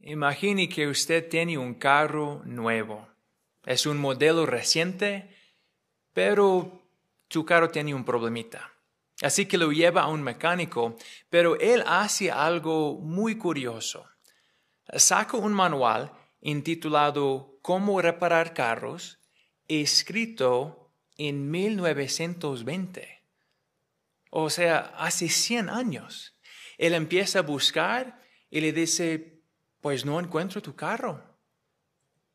Imagine que usted tiene un carro nuevo. Es un modelo reciente, pero su carro tiene un problemita. Así que lo lleva a un mecánico, pero él hace algo muy curioso. Saca un manual intitulado Cómo reparar carros, escrito en 1920. O sea, hace 100 años. Él empieza a buscar y le dice, pues no encuentro tu carro.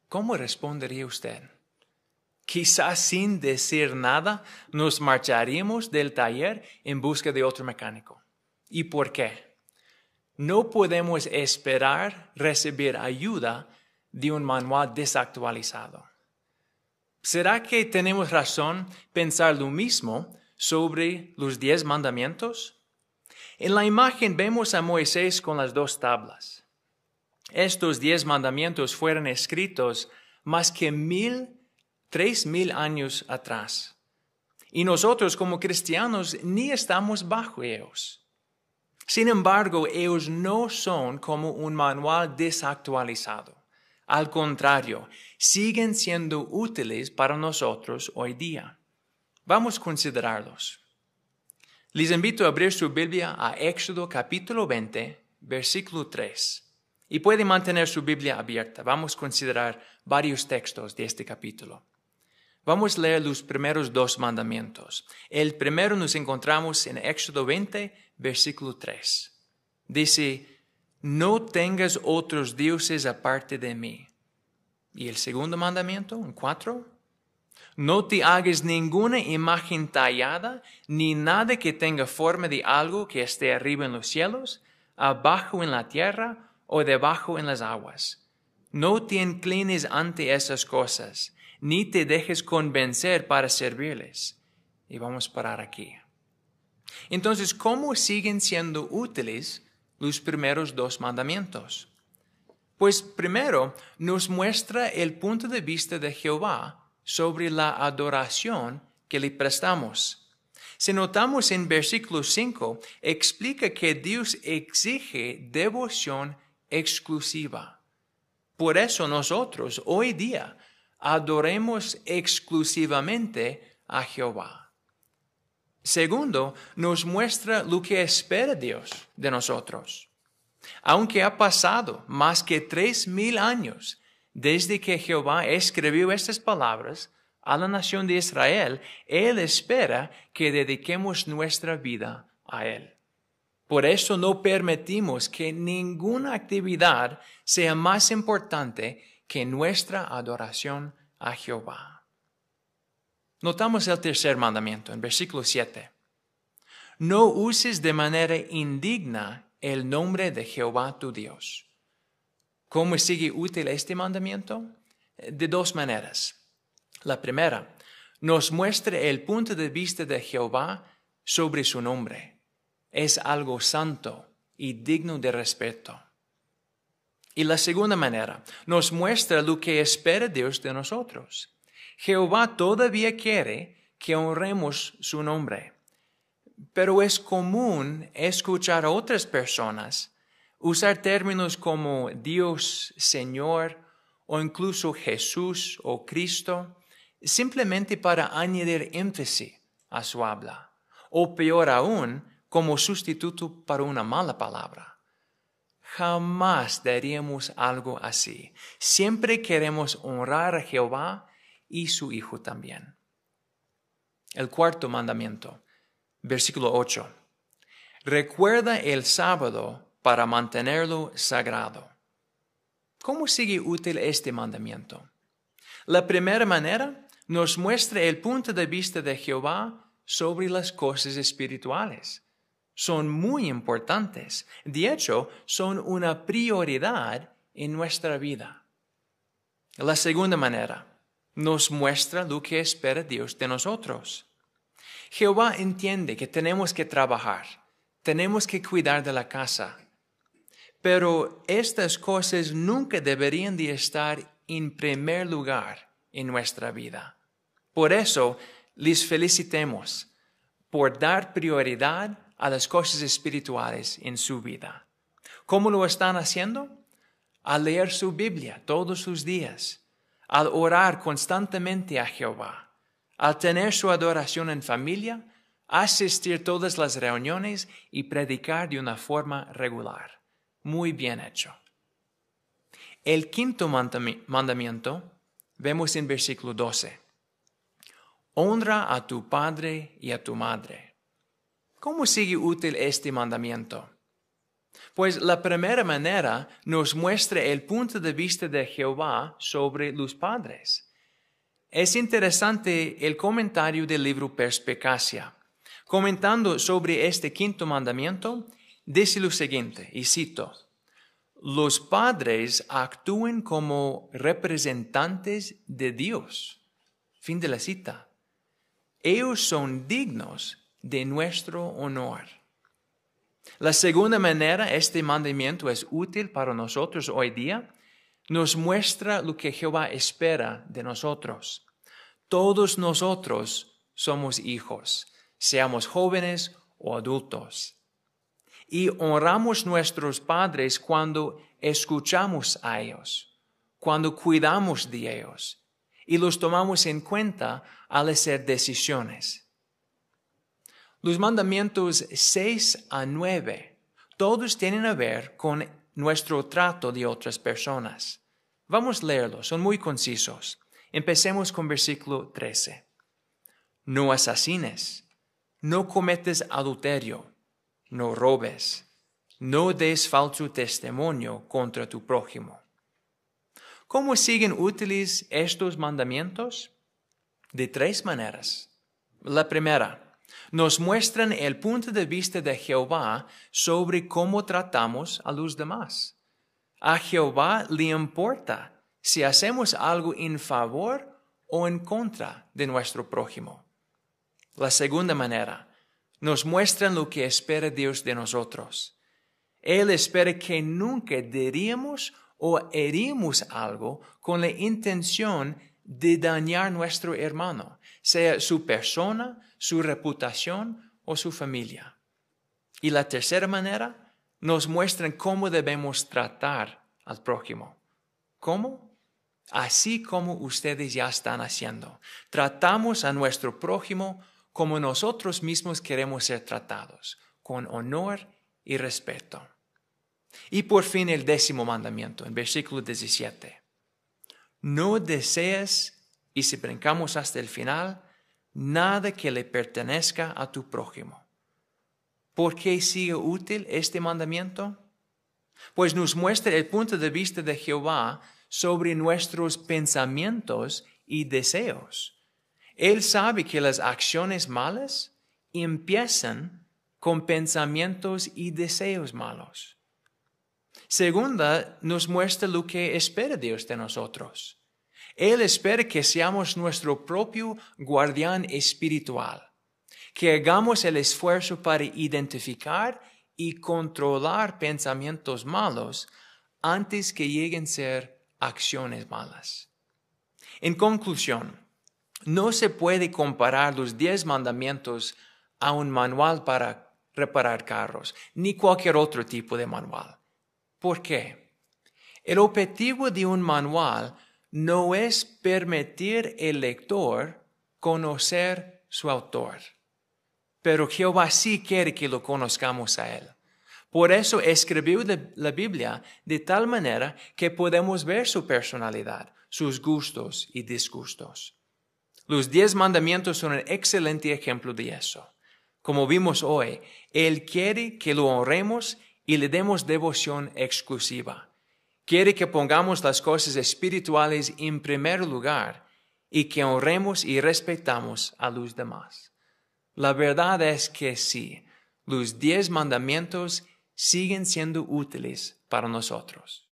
¿Cómo respondería usted? Quizás sin decir nada nos marcharíamos del taller en busca de otro mecánico. ¿Y por qué? No podemos esperar recibir ayuda de un manual desactualizado. ¿Será que tenemos razón pensar lo mismo sobre los diez mandamientos? En la imagen vemos a Moisés con las dos tablas. Estos diez mandamientos fueron escritos más que mil, tres mil años atrás. Y nosotros como cristianos ni estamos bajo ellos. Sin embargo, ellos no son como un manual desactualizado. Al contrario, siguen siendo útiles para nosotros hoy día. Vamos a considerarlos. Les invito a abrir su Biblia a Éxodo capítulo 20, versículo 3. Y puede mantener su Biblia abierta. Vamos a considerar varios textos de este capítulo. Vamos a leer los primeros dos mandamientos. El primero nos encontramos en Éxodo 20, versículo 3. Dice, no tengas otros dioses aparte de mí. Y el segundo mandamiento, en 4, no te hagas ninguna imagen tallada, ni nada que tenga forma de algo que esté arriba en los cielos, abajo en la tierra o debajo en las aguas. No te inclines ante esas cosas, ni te dejes convencer para servirles. Y vamos a parar aquí. Entonces, ¿cómo siguen siendo útiles los primeros dos mandamientos? Pues primero nos muestra el punto de vista de Jehová sobre la adoración que le prestamos. Si notamos en versículo 5, explica que Dios exige devoción exclusiva. Por eso nosotros hoy día adoremos exclusivamente a Jehová. Segundo, nos muestra lo que espera Dios de nosotros. Aunque ha pasado más que tres mil años desde que Jehová escribió estas palabras a la nación de Israel, Él espera que dediquemos nuestra vida a Él. Por eso no permitimos que ninguna actividad sea más importante que nuestra adoración a Jehová. Notamos el tercer mandamiento en versículo 7. No uses de manera indigna el nombre de Jehová tu Dios. ¿Cómo sigue útil este mandamiento? De dos maneras. La primera, nos muestra el punto de vista de Jehová sobre su nombre. Es algo santo y digno de respeto. Y la segunda manera, nos muestra lo que espera Dios de nosotros. Jehová todavía quiere que honremos su nombre. Pero es común escuchar a otras personas Usar términos como Dios, Señor o incluso Jesús o Cristo simplemente para añadir énfasis a su habla, o peor aún, como sustituto para una mala palabra. Jamás daríamos algo así. Siempre queremos honrar a Jehová y su Hijo también. El cuarto mandamiento, versículo 8. Recuerda el sábado para mantenerlo sagrado. ¿Cómo sigue útil este mandamiento? La primera manera nos muestra el punto de vista de Jehová sobre las cosas espirituales. Son muy importantes. De hecho, son una prioridad en nuestra vida. La segunda manera nos muestra lo que espera Dios de nosotros. Jehová entiende que tenemos que trabajar, tenemos que cuidar de la casa, pero estas cosas nunca deberían de estar en primer lugar en nuestra vida. Por eso les felicitemos por dar prioridad a las cosas espirituales en su vida. ¿Cómo lo están haciendo? al leer su Biblia todos los días, al orar constantemente a Jehová, al tener su adoración en familia, asistir todas las reuniones y predicar de una forma regular. Muy bien hecho. El quinto mandamiento vemos en versículo 12. Honra a tu padre y a tu madre. ¿Cómo sigue útil este mandamiento? Pues la primera manera nos muestra el punto de vista de Jehová sobre los padres. Es interesante el comentario del libro Perspicacia. Comentando sobre este quinto mandamiento, dice lo siguiente, y cito, los padres actúen como representantes de Dios. Fin de la cita. Ellos son dignos de nuestro honor. La segunda manera, este mandamiento es útil para nosotros hoy día, nos muestra lo que Jehová espera de nosotros. Todos nosotros somos hijos, seamos jóvenes o adultos. Y honramos nuestros padres cuando escuchamos a ellos, cuando cuidamos de ellos y los tomamos en cuenta al hacer decisiones. Los mandamientos 6 a 9, todos tienen a ver con nuestro trato de otras personas. Vamos a leerlos, son muy concisos. Empecemos con versículo 13. No asesines, no cometes adulterio, no robes, no des falso testimonio contra tu prójimo. ¿Cómo siguen útiles estos mandamientos? De tres maneras. La primera, nos muestran el punto de vista de Jehová sobre cómo tratamos a los demás. A Jehová le importa si hacemos algo en favor o en contra de nuestro prójimo. La segunda manera, nos muestran lo que espera Dios de nosotros. Él espera que nunca diríamos o herimos algo con la intención de dañar nuestro hermano, sea su persona, su reputación o su familia. Y la tercera manera, nos muestran cómo debemos tratar al prójimo. ¿Cómo? Así como ustedes ya están haciendo. Tratamos a nuestro prójimo como nosotros mismos queremos ser tratados, con honor y respeto. Y por fin el décimo mandamiento, en versículo 17. No desees, y si brincamos hasta el final, nada que le pertenezca a tu prójimo. ¿Por qué sigue útil este mandamiento? Pues nos muestra el punto de vista de Jehová sobre nuestros pensamientos y deseos. Él sabe que las acciones malas empiezan con pensamientos y deseos malos. Segunda, nos muestra lo que espera Dios de nosotros. Él espera que seamos nuestro propio guardián espiritual, que hagamos el esfuerzo para identificar y controlar pensamientos malos antes que lleguen a ser acciones malas. En conclusión, no se puede comparar los diez mandamientos a un manual para reparar carros, ni cualquier otro tipo de manual. ¿Por qué? El objetivo de un manual no es permitir al lector conocer su autor, pero Jehová sí quiere que lo conozcamos a él. Por eso escribió la Biblia de tal manera que podemos ver su personalidad, sus gustos y disgustos. Los diez mandamientos son un excelente ejemplo de eso. Como vimos hoy, Él quiere que lo honremos y le demos devoción exclusiva. Quiere que pongamos las cosas espirituales en primer lugar y que honremos y respetamos a los demás. La verdad es que sí, los diez mandamientos siguen siendo útiles para nosotros.